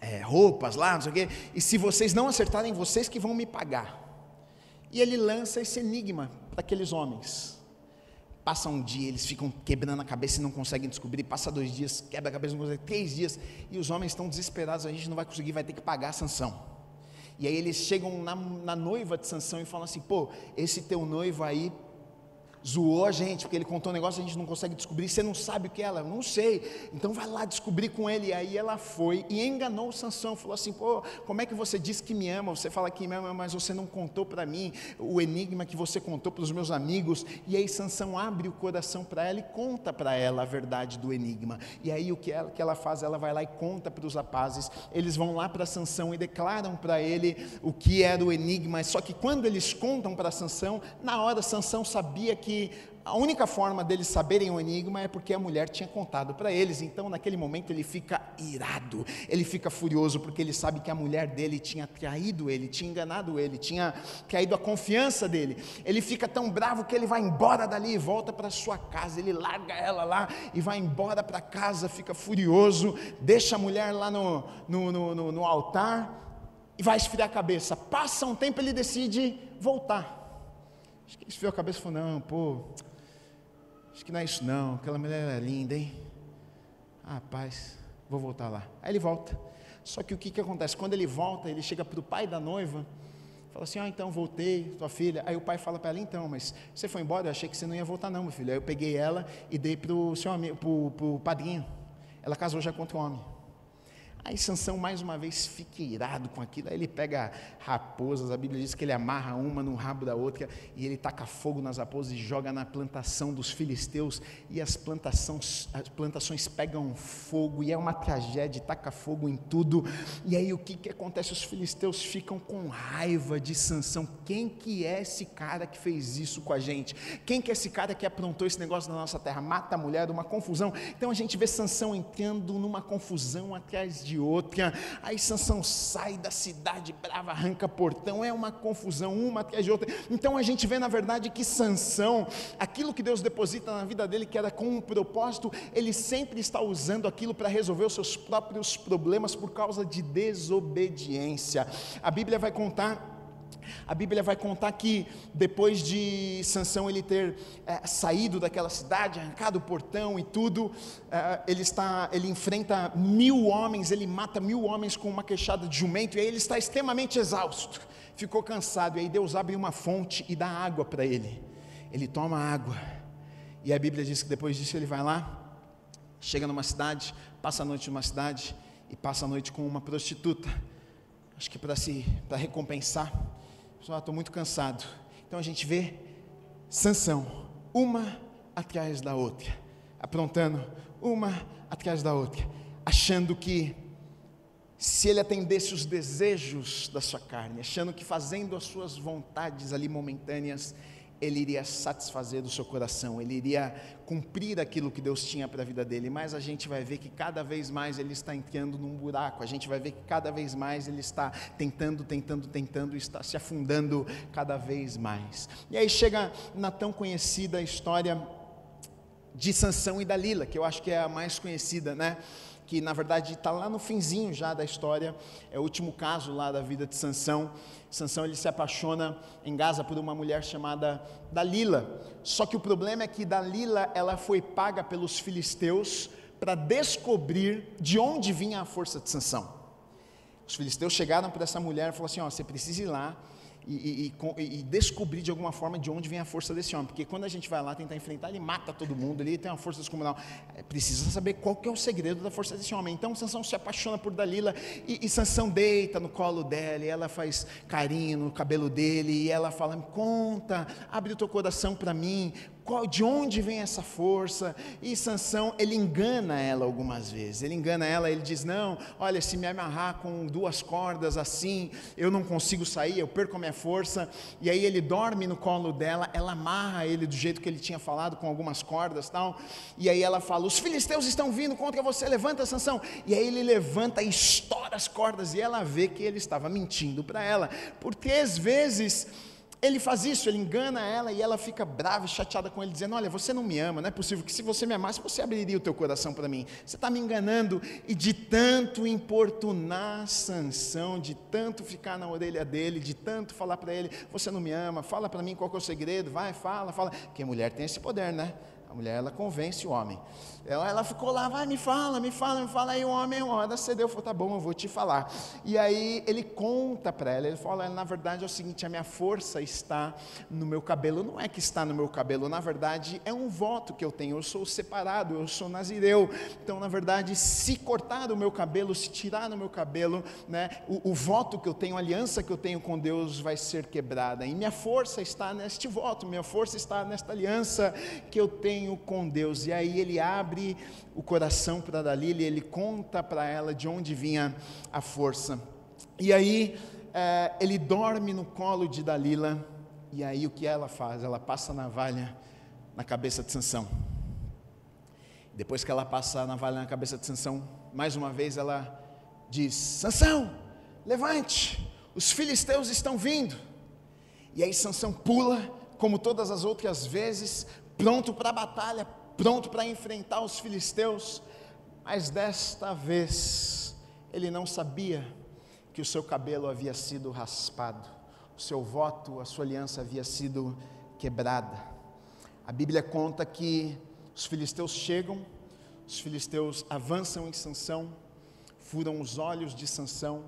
é, roupas lá, não sei o quê, e se vocês não acertarem, vocês que vão me pagar. E ele lança esse enigma para aqueles homens. Passa um dia, eles ficam quebrando a cabeça e não conseguem descobrir. Passa dois dias, quebra a cabeça, não conseguem. Três dias, e os homens estão desesperados. A gente não vai conseguir, vai ter que pagar a sanção. E aí eles chegam na, na noiva de Sansão e falam assim: pô, esse teu noivo aí zoou a gente, porque ele contou um negócio, a gente não consegue descobrir, você não sabe o que é ela, não sei, então vai lá descobrir com ele, e aí ela foi e enganou o Sansão, falou assim, pô, como é que você diz que me ama, você fala que me ama, mas você não contou para mim o enigma que você contou para os meus amigos, e aí Sansão abre o coração para ela e conta para ela a verdade do enigma, e aí o que ela, que ela faz, ela vai lá e conta para os rapazes, eles vão lá para Sansão e declaram para ele o que era o enigma, só que quando eles contam para Sansão, na hora Sansão sabia que que a única forma deles saberem o enigma é porque a mulher tinha contado para eles. Então, naquele momento, ele fica irado, ele fica furioso, porque ele sabe que a mulher dele tinha traído ele, tinha enganado ele, tinha traído a confiança dele. Ele fica tão bravo que ele vai embora dali e volta para sua casa. Ele larga ela lá e vai embora para casa, fica furioso, deixa a mulher lá no, no, no, no altar e vai esfriar a cabeça. Passa um tempo, ele decide voltar. Acho que ele esfriou a cabeça e falou: Não, pô, acho que não é isso não. Aquela mulher é linda, hein? Ah, rapaz, vou voltar lá. Aí ele volta. Só que o que, que acontece? Quando ele volta, ele chega para o pai da noiva, fala assim: Ah, então voltei, tua filha. Aí o pai fala para ela: Então, mas você foi embora? Eu achei que você não ia voltar, não, meu filho. Aí eu peguei ela e dei para o seu amigo, para o padrinho. Ela casou já com outro homem. Aí Sansão mais uma vez fica irado com aquilo, aí ele pega raposas, a Bíblia diz que ele amarra uma no rabo da outra, e ele taca fogo nas raposas e joga na plantação dos filisteus, e as plantações, as plantações pegam fogo, e é uma tragédia, taca fogo em tudo, e aí o que, que acontece? Os filisteus ficam com raiva de Sansão, quem que é esse cara que fez isso com a gente? Quem que é esse cara que aprontou esse negócio na nossa terra? Mata a mulher, uma confusão, então a gente vê Sansão entrando numa confusão atrás de de outra. Aí Sansão sai da cidade brava, arranca portão, é uma confusão, uma atrás de outra. Então a gente vê na verdade que Sansão, aquilo que Deus deposita na vida dele, que era com um propósito, ele sempre está usando aquilo para resolver os seus próprios problemas por causa de desobediência. A Bíblia vai contar a Bíblia vai contar que depois de Sansão ele ter é, saído daquela cidade, arrancado o portão e tudo, é, ele está, ele enfrenta mil homens, ele mata mil homens com uma queixada de jumento e aí ele está extremamente exausto, ficou cansado e aí Deus abre uma fonte e dá água para ele. Ele toma água e a Bíblia diz que depois disso ele vai lá, chega numa cidade, passa a noite numa cidade e passa a noite com uma prostituta. Acho que para se para recompensar Pessoal, estou muito cansado. Então a gente vê Sansão, uma atrás da outra, aprontando uma atrás da outra, achando que se ele atendesse os desejos da sua carne, achando que fazendo as suas vontades ali momentâneas, ele iria satisfazer o seu coração, ele iria cumprir aquilo que Deus tinha para a vida dele, mas a gente vai ver que cada vez mais ele está entrando num buraco, a gente vai ver que cada vez mais ele está tentando, tentando, tentando, está se afundando cada vez mais. E aí chega na tão conhecida história de Sansão e Dalila, que eu acho que é a mais conhecida, né? Que na verdade está lá no finzinho já da história, é o último caso lá da vida de Sansão. Sansão ele se apaixona em Gaza por uma mulher chamada Dalila. Só que o problema é que Dalila ela foi paga pelos filisteus para descobrir de onde vinha a força de Sansão. Os filisteus chegaram para essa mulher e falaram assim: ó, você precisa ir lá e, e, e, descobrir de alguma forma de onde vem a força desse homem. Porque quando a gente vai lá tentar enfrentar, ele mata todo mundo, ele tem uma força descomunal. É, precisa saber qual que é o segredo da força desse homem. Então Sansão se apaixona por Dalila e, e Sansão deita no colo dela, e ela faz carinho no cabelo dele, e ela fala: conta, abre o teu coração para mim, qual, de onde vem essa força? E Sansão, ele engana ela algumas vezes. Ele engana ela, ele diz: "Não, olha, se me amarrar com duas cordas assim, eu não consigo sair, eu perco a minha força". E aí ele dorme no colo dela, ela amarra ele do jeito que ele tinha falado com algumas cordas, tal. E aí ela fala: "Os filisteus estão vindo contra você, levanta, Sansão". E aí ele levanta e estoura as cordas e ela vê que ele estava mentindo para ela, porque às vezes ele faz isso, ele engana ela e ela fica brava e chateada com ele, dizendo: Olha, você não me ama, não é possível que se você me amasse, você abriria o teu coração para mim. Você está me enganando. E de tanto importunar Sansão, de tanto ficar na orelha dele, de tanto falar para ele: Você não me ama, fala para mim qual é o segredo, vai, fala, fala. A mulher tem esse poder, né? A mulher ela convence o homem. Ela, ficou lá, vai, me fala, me fala, me fala. Aí o homem, uma hora cedeu, falou, tá bom, eu vou te falar. E aí ele conta para ela, ele fala, na verdade é o seguinte, a minha força está no meu cabelo. Não é que está no meu cabelo, na verdade é um voto que eu tenho. Eu sou separado, eu sou nazireu. Então, na verdade, se cortar o meu cabelo, se tirar no meu cabelo, né, o, o voto que eu tenho, a aliança que eu tenho com Deus vai ser quebrada. E minha força está neste voto, minha força está nesta aliança que eu tenho com Deus. E aí ele abre o coração para Dalila e ele conta para ela de onde vinha a força. E aí é, ele dorme no colo de Dalila. E aí o que ela faz? Ela passa a navalha na cabeça de Sansão. Depois que ela passa a navalha na cabeça de Sansão, mais uma vez ela diz: Sansão, levante, os filisteus estão vindo. E aí Sansão pula, como todas as outras vezes, pronto para a batalha, pronto para enfrentar os filisteus, mas desta vez ele não sabia que o seu cabelo havia sido raspado, o seu voto, a sua aliança havia sido quebrada. A Bíblia conta que os filisteus chegam, os filisteus avançam em Sansão, furam os olhos de Sansão,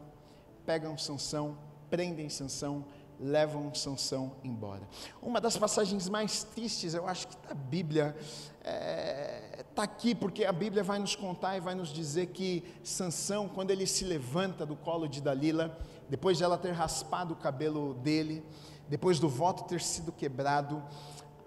pegam Sansão, prendem Sansão, levam Sansão embora. Uma das passagens mais tristes, eu acho que da Bíblia, está é, tá aqui porque a Bíblia vai nos contar e vai nos dizer que Sansão, quando ele se levanta do colo de Dalila, depois de ela ter raspado o cabelo dele, depois do voto ter sido quebrado,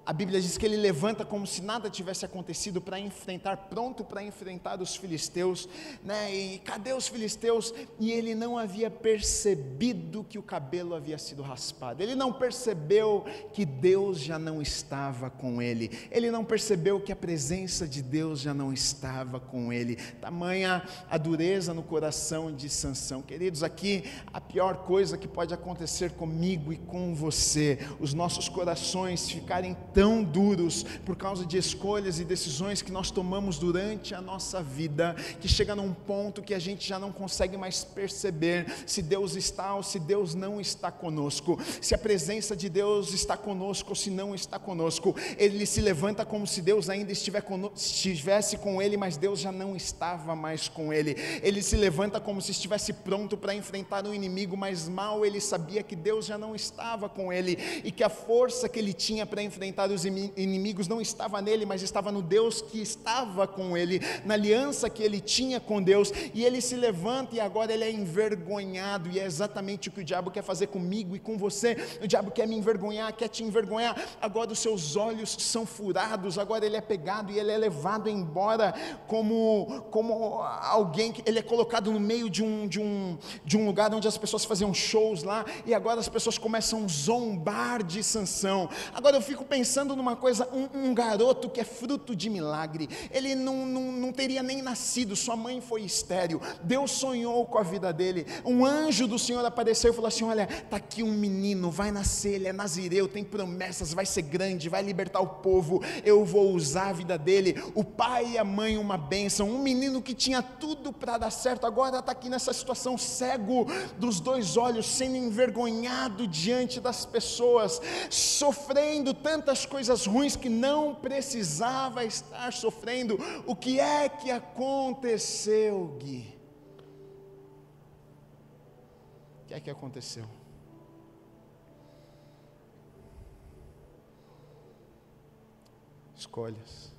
a Bíblia diz que ele levanta como se nada tivesse acontecido para enfrentar, pronto para enfrentar os filisteus, né? E cadê os filisteus? E ele não havia percebido que o cabelo havia sido raspado. Ele não percebeu que Deus já não estava com ele. Ele não percebeu que a presença de Deus já não estava com ele. Tamanha a dureza no coração de Sansão. Queridos, aqui a pior coisa que pode acontecer comigo e com você, os nossos corações ficarem tão duros por causa de escolhas e decisões que nós tomamos durante a nossa vida, que chega num ponto que a gente já não consegue mais perceber se Deus está ou se Deus não está conosco, se a presença de Deus está conosco ou se não está conosco. Ele se levanta como se Deus ainda estivesse com ele, mas Deus já não estava mais com ele. Ele se levanta como se estivesse pronto para enfrentar o inimigo, mas mal ele sabia que Deus já não estava com ele e que a força que ele tinha para enfrentar os inimigos não estava nele, mas estava no Deus que estava com ele, na aliança que ele tinha com Deus, e ele se levanta e agora ele é envergonhado, e é exatamente o que o diabo quer fazer comigo e com você. O diabo quer me envergonhar, quer te envergonhar. Agora os seus olhos são furados, agora ele é pegado e ele é levado embora como, como alguém que ele é colocado no meio de um, de, um, de um lugar onde as pessoas faziam shows lá, e agora as pessoas começam a zombar de Sansão. Agora eu fico pensando pensando numa coisa, um, um, garoto que é fruto de milagre, ele não, não, não teria nem nascido, sua mãe foi estéril, Deus sonhou com a vida dele, um anjo do Senhor apareceu e falou assim: Olha, está aqui um menino, vai nascer, ele é nazireu, tem promessas, vai ser grande, vai libertar o povo, eu vou usar a vida dele. O pai e a mãe, uma bênção, um menino que tinha tudo para dar certo, agora está aqui nessa situação, cego dos dois olhos, sendo envergonhado diante das pessoas, sofrendo tantas coisas ruins que não precisava estar sofrendo. O que é que aconteceu, Gui? O que é que aconteceu? Escolhas.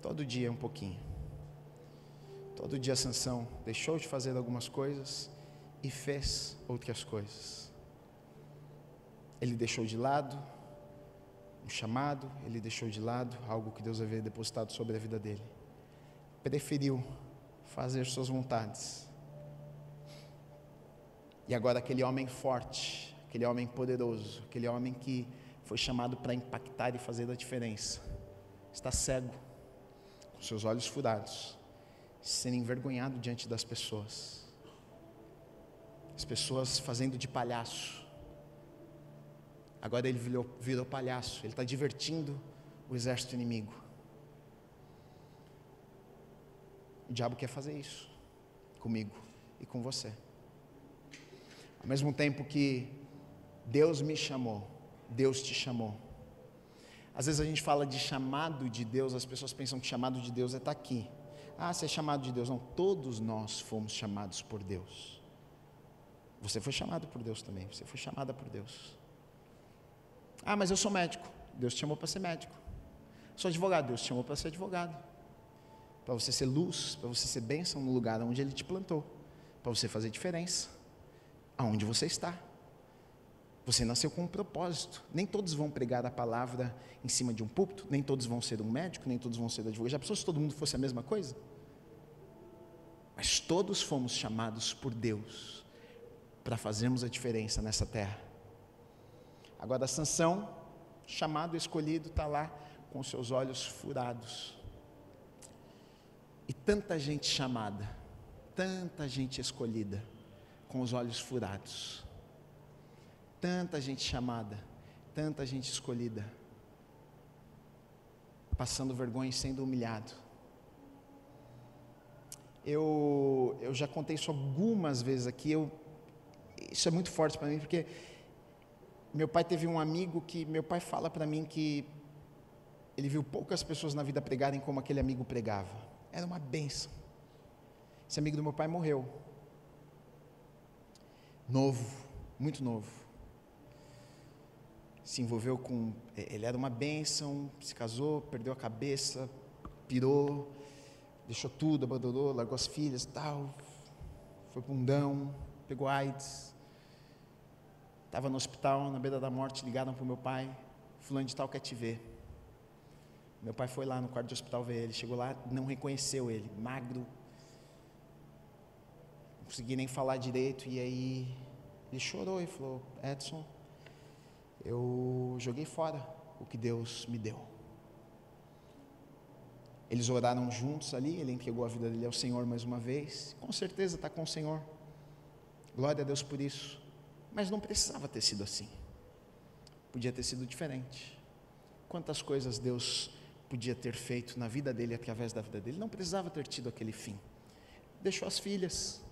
Todo dia um pouquinho. Todo dia Sansão deixou de fazer algumas coisas e fez outras coisas. Ele deixou de lado um chamado, ele deixou de lado algo que Deus havia depositado sobre a vida dele. Preferiu fazer suas vontades. E agora aquele homem forte, aquele homem poderoso, aquele homem que foi chamado para impactar e fazer a diferença, está cego, com seus olhos furados, sendo envergonhado diante das pessoas. As pessoas fazendo de palhaço Agora ele virou, virou palhaço, ele está divertindo o exército inimigo. O diabo quer fazer isso comigo e com você. Ao mesmo tempo que Deus me chamou, Deus te chamou. Às vezes a gente fala de chamado de Deus, as pessoas pensam que chamado de Deus é estar tá aqui. Ah, você é chamado de Deus. Não, todos nós fomos chamados por Deus. Você foi chamado por Deus também, você foi chamada por Deus. Ah, mas eu sou médico. Deus te chamou para ser médico. Sou advogado. Deus te chamou para ser advogado. Para você ser luz, para você ser bênção no lugar onde Ele te plantou. Para você fazer diferença. Aonde você está. Você nasceu com um propósito. Nem todos vão pregar a palavra em cima de um púlpito, nem todos vão ser um médico, nem todos vão ser advogado. Já pensou se todo mundo fosse a mesma coisa? Mas todos fomos chamados por Deus para fazermos a diferença nessa terra. Agora, Sansão, chamado, escolhido, está lá com seus olhos furados. E tanta gente chamada, tanta gente escolhida, com os olhos furados. Tanta gente chamada, tanta gente escolhida, passando vergonha e sendo humilhado. Eu, eu já contei isso algumas vezes aqui, eu, isso é muito forte para mim, porque meu pai teve um amigo que meu pai fala para mim que ele viu poucas pessoas na vida pregarem como aquele amigo pregava. Era uma benção. Esse amigo do meu pai morreu. Novo, muito novo. Se envolveu com. Ele era uma benção, se casou, perdeu a cabeça, pirou, deixou tudo, abandonou, largou as filhas tal. Foi bundão, pegou AIDS Estava no hospital, na beira da morte, ligaram para o meu pai, fulano de tal quer te ver. Meu pai foi lá no quarto de hospital ver ele, chegou lá, não reconheceu ele, magro, não consegui nem falar direito, e aí ele chorou e falou, Edson, eu joguei fora o que Deus me deu. Eles oraram juntos ali, ele entregou a vida dele ao Senhor mais uma vez. Com certeza está com o Senhor. Glória a Deus por isso. Mas não precisava ter sido assim. Podia ter sido diferente. Quantas coisas Deus podia ter feito na vida dele através da vida dele. Não precisava ter tido aquele fim. Deixou as filhas,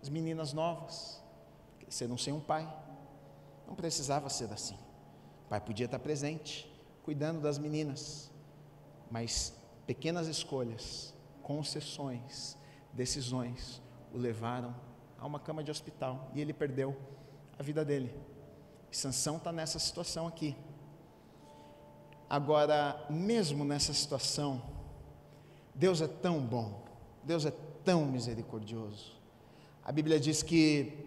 as meninas novas, cresceram sem um pai. Não precisava ser assim. O pai podia estar presente, cuidando das meninas, mas pequenas escolhas, concessões, decisões o levaram a uma cama de hospital e ele perdeu a vida dele. E Sansão está nessa situação aqui. Agora, mesmo nessa situação, Deus é tão bom, Deus é tão misericordioso. A Bíblia diz que,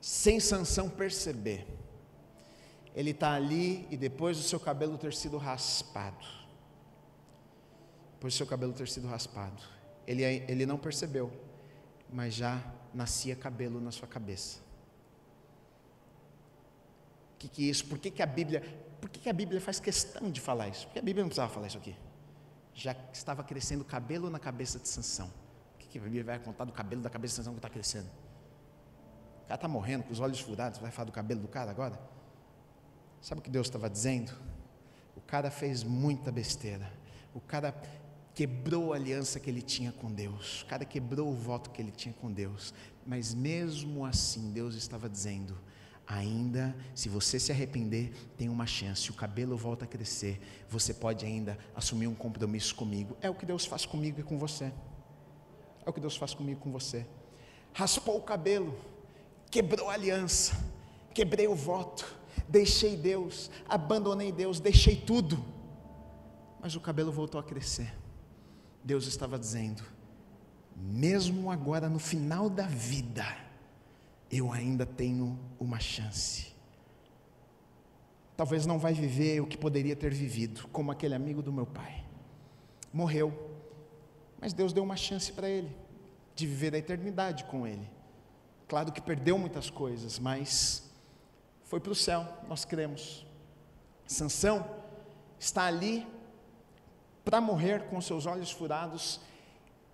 sem Sansão perceber, ele está ali e depois do seu cabelo ter sido raspado, por seu cabelo ter sido raspado. Ele, ele não percebeu, mas já nascia cabelo na sua cabeça. O que, que é isso? Por que, que a Bíblia. Por que, que a Bíblia faz questão de falar isso? Porque a Bíblia não precisava falar isso aqui. Já estava crescendo cabelo na cabeça de Sansão. O que, que a Bíblia vai contar do cabelo da cabeça de Sansão que está crescendo? O cara está morrendo com os olhos furados, vai falar do cabelo do cara agora? Sabe o que Deus estava dizendo? O cara fez muita besteira. O cara quebrou a aliança que ele tinha com Deus, cada quebrou o voto que ele tinha com Deus, mas mesmo assim Deus estava dizendo: ainda, se você se arrepender, tem uma chance, o cabelo volta a crescer, você pode ainda assumir um compromisso comigo. É o que Deus faz comigo e com você. É o que Deus faz comigo e com você. Raspou o cabelo, quebrou a aliança, quebrei o voto, deixei Deus, abandonei Deus, deixei tudo, mas o cabelo voltou a crescer. Deus estava dizendo: mesmo agora no final da vida, eu ainda tenho uma chance. Talvez não vai viver o que poderia ter vivido, como aquele amigo do meu pai. Morreu, mas Deus deu uma chance para ele de viver a eternidade com ele. Claro que perdeu muitas coisas, mas foi para o céu, nós cremos. Sansão está ali para morrer com seus olhos furados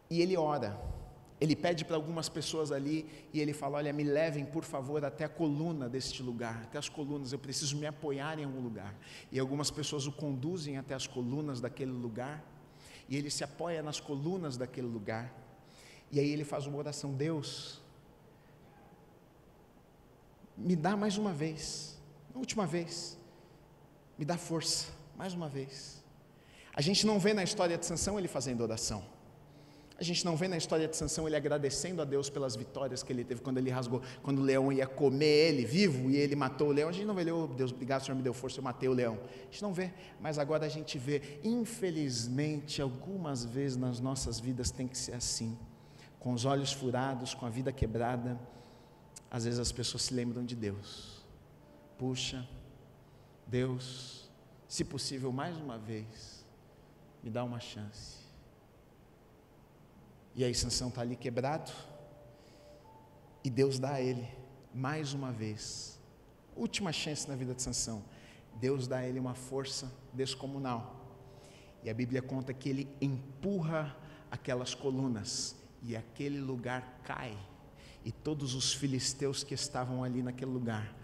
e ele ora. Ele pede para algumas pessoas ali e ele fala: Olha, me levem por favor até a coluna deste lugar, até as colunas, eu preciso me apoiar em algum lugar. E algumas pessoas o conduzem até as colunas daquele lugar e ele se apoia nas colunas daquele lugar. E aí ele faz uma oração: Deus, me dá mais uma vez, última vez, me dá força, mais uma vez. A gente não vê na história de Sansão ele fazendo oração. A gente não vê na história de Sansão ele agradecendo a Deus pelas vitórias que ele teve quando ele rasgou, quando o leão ia comer ele vivo e ele matou o leão. A gente não vê, oh, Deus, obrigado, Senhor me deu força, eu matei o leão. A gente não vê, mas agora a gente vê, infelizmente, algumas vezes nas nossas vidas tem que ser assim. Com os olhos furados, com a vida quebrada, às vezes as pessoas se lembram de Deus. Puxa, Deus, se possível, mais uma vez, me dá uma chance. E aí Sansão está ali quebrado, e Deus dá a ele, mais uma vez, última chance na vida de Sansão, Deus dá a ele uma força descomunal. E a Bíblia conta que ele empurra aquelas colunas, e aquele lugar cai, e todos os filisteus que estavam ali naquele lugar,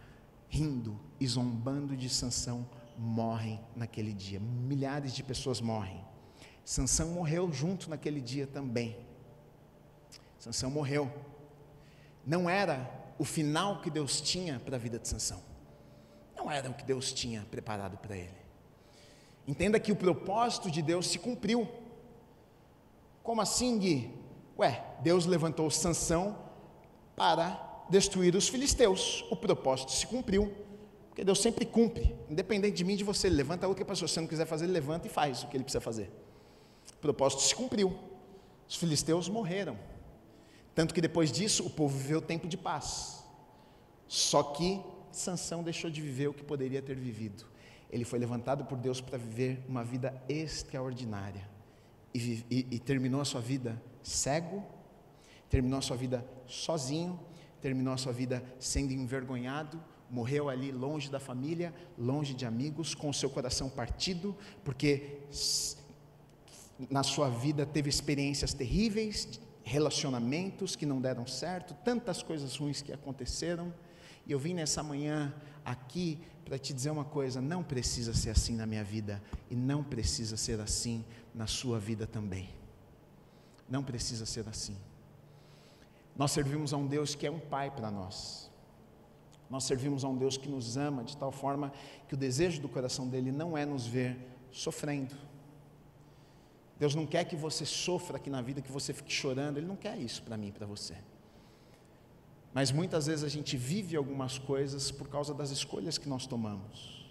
rindo e zombando de Sansão, morrem naquele dia. Milhares de pessoas morrem. Sansão morreu junto naquele dia também. Sansão morreu. Não era o final que Deus tinha para a vida de Sansão. Não era o que Deus tinha preparado para ele. Entenda que o propósito de Deus se cumpriu. Como assim, Gui? Ué, Deus levantou Sansão para destruir os filisteus. O propósito se cumpriu. Porque Deus sempre cumpre, independente de mim de você. Ele levanta outra pessoa. Se você não quiser fazer, ele levanta e faz o que ele precisa fazer. O propósito se cumpriu. Os filisteus morreram. Tanto que depois disso o povo viveu tempo de paz. Só que Sansão deixou de viver o que poderia ter vivido. Ele foi levantado por Deus para viver uma vida extraordinária. E, e, e, terminou a sua vida cego, terminou a sua vida sozinho, terminou a sua vida sendo envergonhado, morreu ali longe da família, longe de amigos, com o seu coração partido, porque na sua vida teve experiências terríveis, relacionamentos que não deram certo, tantas coisas ruins que aconteceram. E eu vim nessa manhã aqui para te dizer uma coisa: não precisa ser assim na minha vida, e não precisa ser assim na sua vida também. Não precisa ser assim. Nós servimos a um Deus que é um Pai para nós. Nós servimos a um Deus que nos ama de tal forma que o desejo do coração dele não é nos ver sofrendo. Deus não quer que você sofra aqui na vida, que você fique chorando, Ele não quer isso para mim e para você. Mas muitas vezes a gente vive algumas coisas por causa das escolhas que nós tomamos.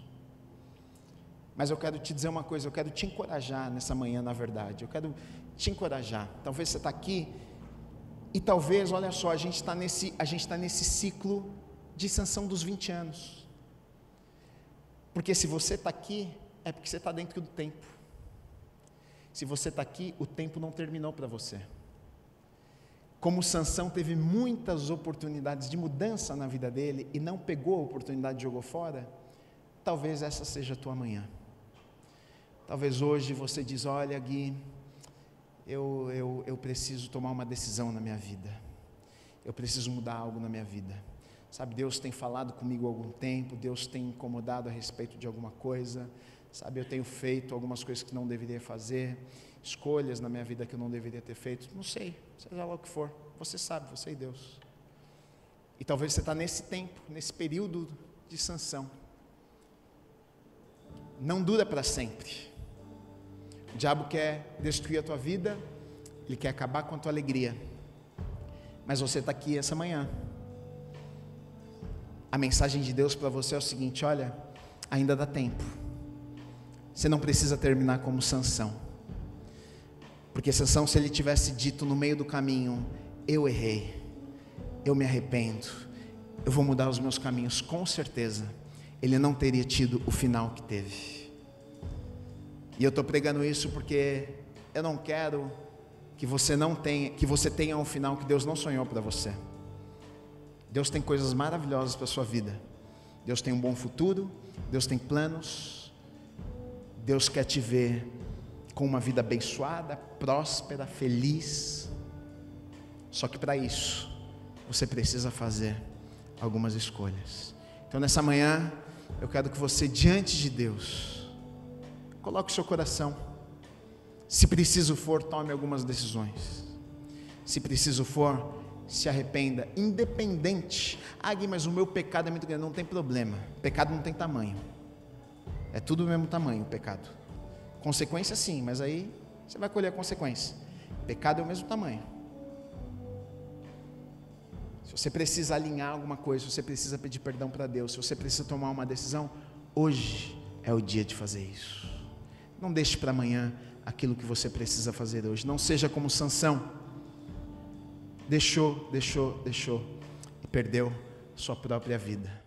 Mas eu quero te dizer uma coisa, eu quero te encorajar nessa manhã, na verdade. Eu quero te encorajar. Talvez você está aqui e talvez, olha só, a gente está nesse, a gente está nesse ciclo de sanção dos 20 anos. Porque se você está aqui, é porque você está dentro do tempo. Se você está aqui, o tempo não terminou para você. Como Sansão teve muitas oportunidades de mudança na vida dele e não pegou a oportunidade e jogou fora, talvez essa seja a tua manhã. Talvez hoje você diz, olha Gui, eu, eu, eu preciso tomar uma decisão na minha vida. Eu preciso mudar algo na minha vida. Sabe, Deus tem falado comigo há algum tempo, Deus tem incomodado a respeito de alguma coisa. Sabe, eu tenho feito algumas coisas que não deveria fazer, escolhas na minha vida que eu não deveria ter feito. Não sei, seja lá o que for. Você sabe, você e Deus. E talvez você está nesse tempo, nesse período de sanção. Não dura para sempre. O diabo quer destruir a tua vida, ele quer acabar com a tua alegria. Mas você está aqui essa manhã a mensagem de Deus para você é o seguinte: olha, ainda dá tempo. Você não precisa terminar como Sansão. Porque Sansão, se ele tivesse dito no meio do caminho, eu errei, eu me arrependo, eu vou mudar os meus caminhos, com certeza, ele não teria tido o final que teve. E eu estou pregando isso porque eu não quero que você não tenha, que você tenha um final que Deus não sonhou para você. Deus tem coisas maravilhosas para sua vida. Deus tem um bom futuro, Deus tem planos. Deus quer te ver com uma vida abençoada, próspera, feliz. Só que para isso, você precisa fazer algumas escolhas. Então nessa manhã, eu quero que você diante de Deus coloque o seu coração. Se preciso for, tome algumas decisões. Se preciso for, se arrependa, independente. Ah, Gui, mas o meu pecado é muito grande. Não tem problema. Pecado não tem tamanho. É tudo do mesmo tamanho o pecado. Consequência sim, mas aí você vai colher a consequência. Pecado é o mesmo tamanho. Se você precisa alinhar alguma coisa, se você precisa pedir perdão para Deus, se você precisa tomar uma decisão, hoje é o dia de fazer isso. Não deixe para amanhã aquilo que você precisa fazer hoje. Não seja como Sansão deixou, deixou, deixou e perdeu sua própria vida.